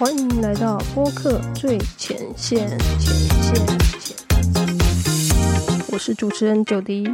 欢迎来到播客最前线，前线，我是主持人九迪。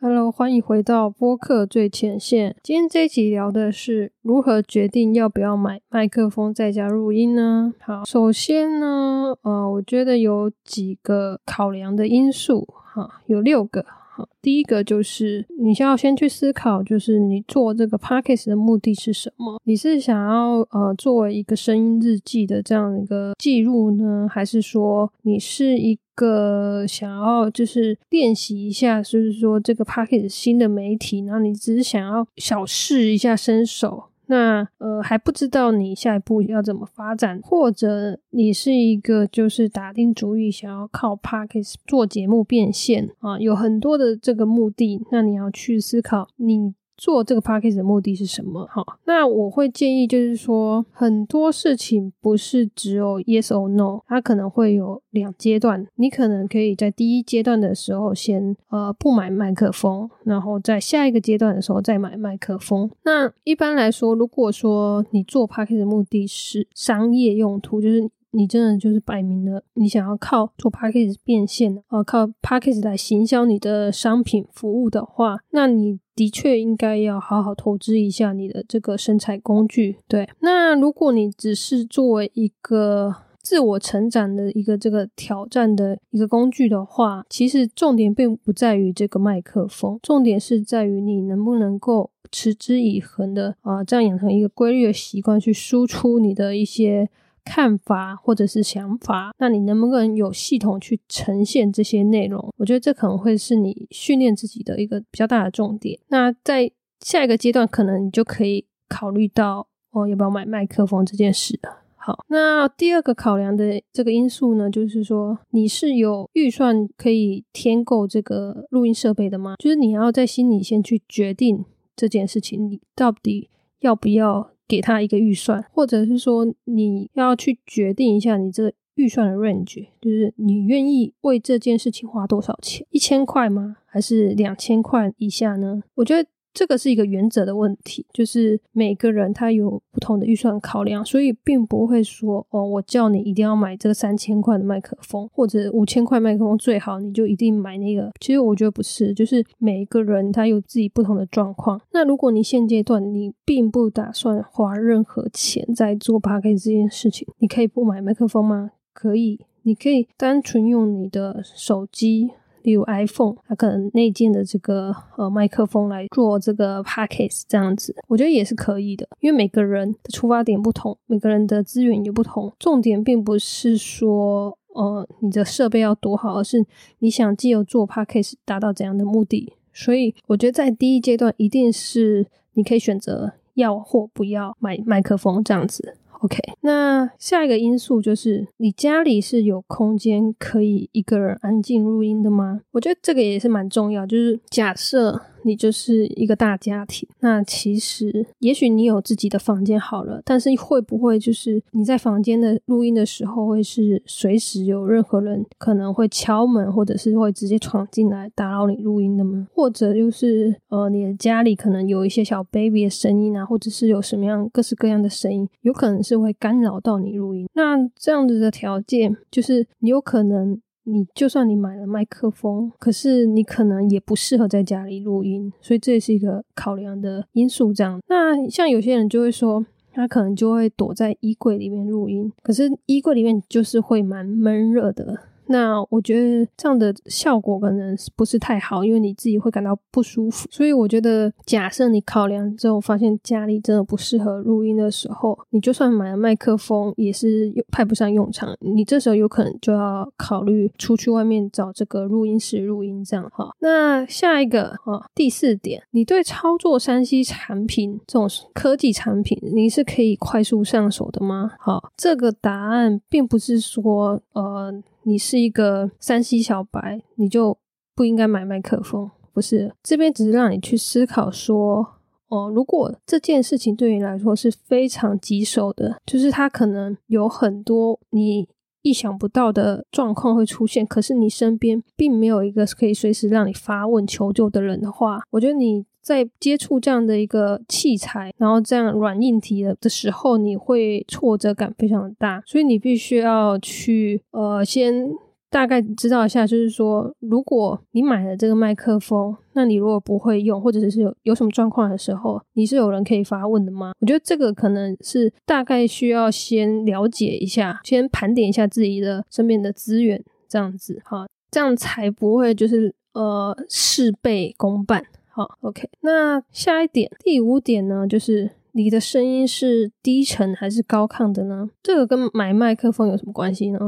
Hello，欢迎回到播客最前线。今天这一集聊的是如何决定要不要买麦克风在家录音呢？好，首先呢，呃，我觉得有几个考量的因素，哈，有六个。好，第一个就是你需要先去思考，就是你做这个 podcast 的目的是什么？你是想要呃作为一个声音日记的这样一个记录呢，还是说你是一个想要就是练习一下，就是说这个 p a c k e t 新的媒体，然后你只是想要小试一下身手，那呃还不知道你下一步要怎么发展，或者你是一个就是打定主意想要靠 podcast 做节目变现啊，有很多的这个目的，那你要去思考你。做这个 p a c k a g e 的目的是什么？好，那我会建议就是说，很多事情不是只有 yes or no，它可能会有两阶段。你可能可以在第一阶段的时候先呃不买麦克风，然后在下一个阶段的时候再买麦克风。那一般来说，如果说你做 p a c k a g e 的目的是商业用途，就是你真的就是摆明了你想要靠做 p a c k a g e 变现呃，靠 p a c k a g e 来行销你的商品服务的话，那你。的确应该要好好投资一下你的这个生产工具。对，那如果你只是作为一个自我成长的一个这个挑战的一个工具的话，其实重点并不在于这个麦克风，重点是在于你能不能够持之以恒的啊，这样养成一个规律的习惯去输出你的一些。看法或者是想法，那你能不能有系统去呈现这些内容？我觉得这可能会是你训练自己的一个比较大的重点。那在下一个阶段，可能你就可以考虑到哦，要不要买麦克风这件事。好，那第二个考量的这个因素呢，就是说你是有预算可以添购这个录音设备的吗？就是你要在心里先去决定这件事情，你到底要不要？给他一个预算，或者是说你要去决定一下你这个预算的 range，就是你愿意为这件事情花多少钱？一千块吗？还是两千块以下呢？我觉得。这个是一个原则的问题，就是每个人他有不同的预算考量，所以并不会说哦，我叫你一定要买这个三千块的麦克风，或者五千块麦克风最好，你就一定买那个。其实我觉得不是，就是每一个人他有自己不同的状况。那如果你现阶段你并不打算花任何钱在做 p a k 这件事情，你可以不买麦克风吗？可以，你可以单纯用你的手机。例如 iPhone，它可能内建的这个呃麦克风来做这个 podcast 这样子，我觉得也是可以的。因为每个人的出发点不同，每个人的资源也不同。重点并不是说呃你的设备要多好，而是你想既有做 podcast 达到怎样的目的。所以我觉得在第一阶段，一定是你可以选择要或不要买麦克风这样子。OK，那下一个因素就是你家里是有空间可以一个人安静录音的吗？我觉得这个也是蛮重要，就是假设。你就是一个大家庭，那其实也许你有自己的房间好了，但是会不会就是你在房间的录音的时候，会是随时有任何人可能会敲门，或者是会直接闯进来打扰你录音的吗？或者就是呃，你的家里可能有一些小 baby 的声音啊，或者是有什么样各式各样的声音，有可能是会干扰到你录音。那这样子的条件，就是你有可能。你就算你买了麦克风，可是你可能也不适合在家里录音，所以这也是一个考量的因素。这样，那像有些人就会说，他可能就会躲在衣柜里面录音，可是衣柜里面就是会蛮闷热的。那我觉得这样的效果可能不是太好，因为你自己会感到不舒服。所以我觉得，假设你考量之后发现家里真的不适合录音的时候，你就算买了麦克风，也是派不上用场。你这时候有可能就要考虑出去外面找这个录音室录音，这样哈。那下一个哈，第四点，你对操作山西产品这种科技产品，你是可以快速上手的吗？好，这个答案并不是说呃。你是一个山西小白，你就不应该买麦克风，不是？这边只是让你去思考说，哦，如果这件事情对你来说是非常棘手的，就是它可能有很多你意想不到的状况会出现，可是你身边并没有一个可以随时让你发问求救的人的话，我觉得你在接触这样的一个器材，然后这样软硬体的的时候，你会挫折感非常的大，所以你必须要去呃先。大概知道一下，就是说，如果你买了这个麦克风，那你如果不会用，或者是有有什么状况的时候，你是有人可以发问的吗？我觉得这个可能是大概需要先了解一下，先盘点一下自己的身边的资源，这样子哈，这样才不会就是呃事倍功半。好，OK，那下一点，第五点呢，就是你的声音是低沉还是高亢的呢？这个跟买麦克风有什么关系呢？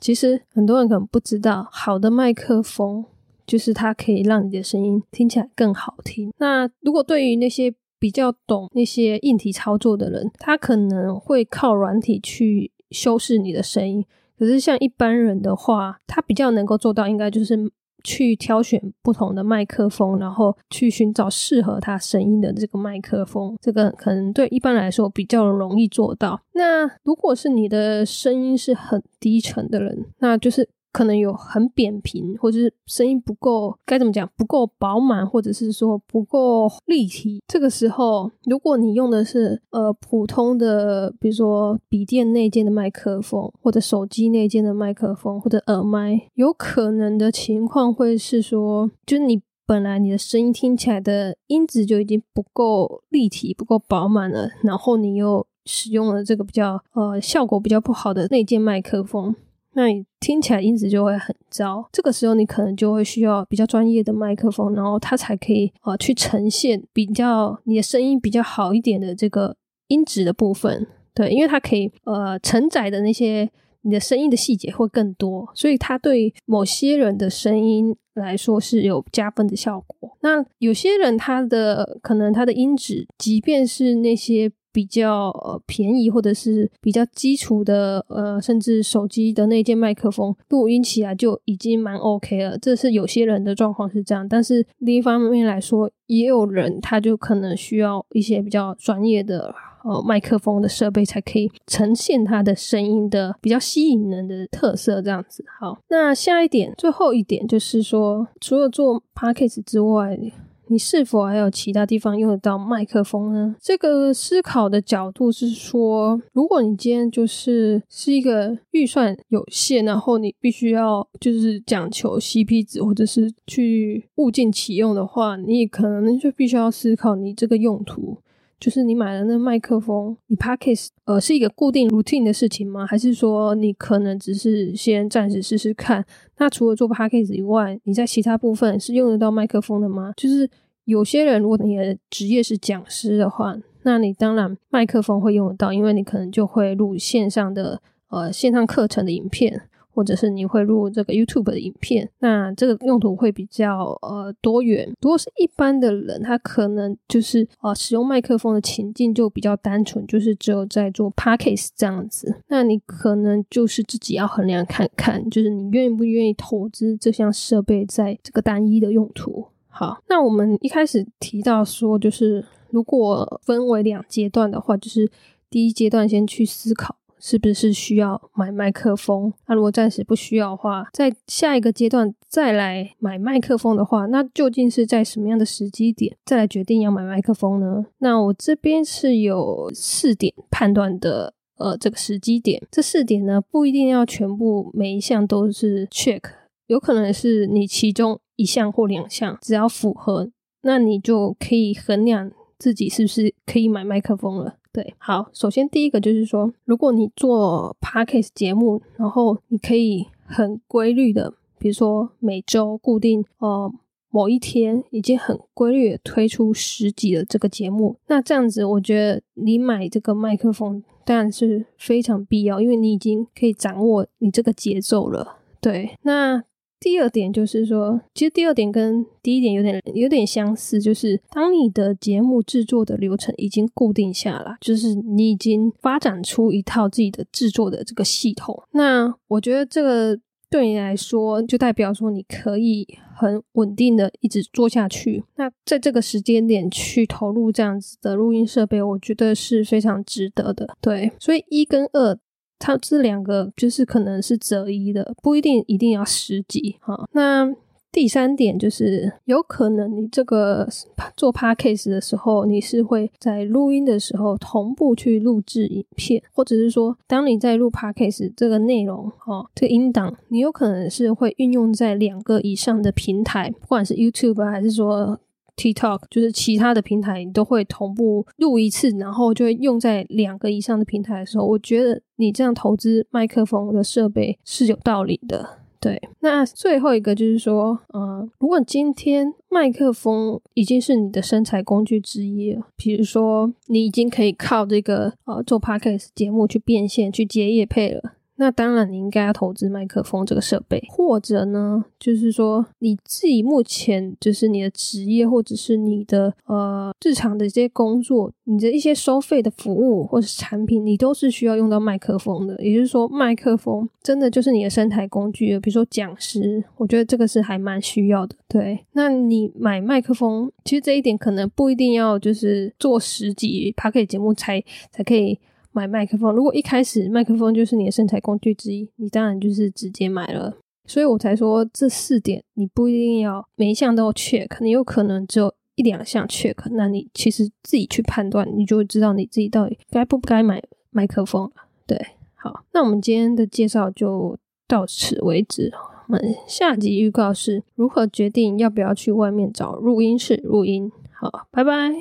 其实很多人可能不知道，好的麦克风就是它可以让你的声音听起来更好听。那如果对于那些比较懂那些硬体操作的人，他可能会靠软体去修饰你的声音。可是像一般人的话，他比较能够做到，应该就是。去挑选不同的麦克风，然后去寻找适合他声音的这个麦克风，这个可能对一般来说比较容易做到。那如果是你的声音是很低沉的人，那就是。可能有很扁平，或者是声音不够，该怎么讲？不够饱满，或者是说不够立体。这个时候，如果你用的是呃普通的，比如说笔电内建的麦克风，或者手机内建的麦克风，或者耳麦，有可能的情况会是说，就是你本来你的声音听起来的音质就已经不够立体、不够饱满了，然后你又使用了这个比较呃效果比较不好的内建麦克风。那你听起来音质就会很糟，这个时候你可能就会需要比较专业的麦克风，然后它才可以呃去呈现比较你的声音比较好一点的这个音质的部分，对，因为它可以呃承载的那些你的声音的细节会更多，所以它对某些人的声音来说是有加分的效果。那有些人他的可能他的音质，即便是那些。比较呃便宜或者是比较基础的呃，甚至手机的那件麦克风录音起来就已经蛮 OK 了。这是有些人的状况是这样，但是另一方面来说，也有人他就可能需要一些比较专业的呃麦克风的设备，才可以呈现他的声音的比较吸引人的特色。这样子，好，那下一点，最后一点就是说，除了做 Podcast 之外。你是否还有其他地方用得到麦克风呢？这个思考的角度是说，如果你今天就是是一个预算有限，然后你必须要就是讲求 CP 值，或者是去物尽其用的话，你可能就必须要思考你这个用途，就是你买了那麦克风，你 Podcast 呃是一个固定 routine 的事情吗？还是说你可能只是先暂时试试看？那除了做 Podcast 以外，你在其他部分是用得到麦克风的吗？就是。有些人，如果你的职业是讲师的话，那你当然麦克风会用得到，因为你可能就会录线上的呃线上课程的影片，或者是你会录这个 YouTube 的影片，那这个用途会比较呃多元。如果是一般的人，他可能就是呃使用麦克风的情境就比较单纯，就是只有在做 Podcast 这样子，那你可能就是自己要衡量看看，就是你愿不愿意投资这项设备在这个单一的用途。好，那我们一开始提到说，就是如果分为两阶段的话，就是第一阶段先去思考是不是需要买麦克风。那如果暂时不需要的话，在下一个阶段再来买麦克风的话，那究竟是在什么样的时机点再来决定要买麦克风呢？那我这边是有四点判断的，呃，这个时机点。这四点呢，不一定要全部每一项都是 check，有可能是你其中。一项或两项，只要符合，那你就可以衡量自己是不是可以买麦克风了。对，好，首先第一个就是说，如果你做 podcast 节目，然后你可以很规律的，比如说每周固定呃某一天，已经很规律的推出十集的这个节目，那这样子，我觉得你买这个麦克风当然是非常必要，因为你已经可以掌握你这个节奏了。对，那。第二点就是说，其实第二点跟第一点有点有点相似，就是当你的节目制作的流程已经固定下来，就是你已经发展出一套自己的制作的这个系统。那我觉得这个对你来说，就代表说你可以很稳定的一直做下去。那在这个时间点去投入这样子的录音设备，我觉得是非常值得的。对，所以一跟二。它这两个就是可能是择一的，不一定一定要十级哈。那第三点就是，有可能你这个做 podcast 的时候，你是会在录音的时候同步去录制影片，或者是说，当你在录 podcast 这个内容哦，这个音档，你有可能是会运用在两个以上的平台，不管是 YouTube 还是说 TikTok，就是其他的平台，你都会同步录一次，然后就会用在两个以上的平台的时候，我觉得你这样投资麦克风的设备是有道理的。对，那最后一个就是说，嗯，如果今天麦克风已经是你的生财工具之一了，比如说你已经可以靠这个呃做 podcast 节目去变现、去接业配了。那当然，你应该要投资麦克风这个设备，或者呢，就是说你自己目前就是你的职业，或者是你的呃日常的这些工作，你的一些收费的服务或者是产品，你都是需要用到麦克风的。也就是说，麦克风真的就是你的生态工具。比如说讲师，我觉得这个是还蛮需要的。对，那你买麦克风，其实这一点可能不一定要就是做十集 p a k 节目才才可以。买麦克风，如果一开始麦克风就是你的生财工具之一，你当然就是直接买了。所以我才说这四点你不一定要每一项都 check，你有可能只有一两项 check，那你其实自己去判断，你就会知道你自己到底该不该买麦克风对，好，那我们今天的介绍就到此为止。我们下集预告是如何决定要不要去外面找录音室录音。好，拜拜。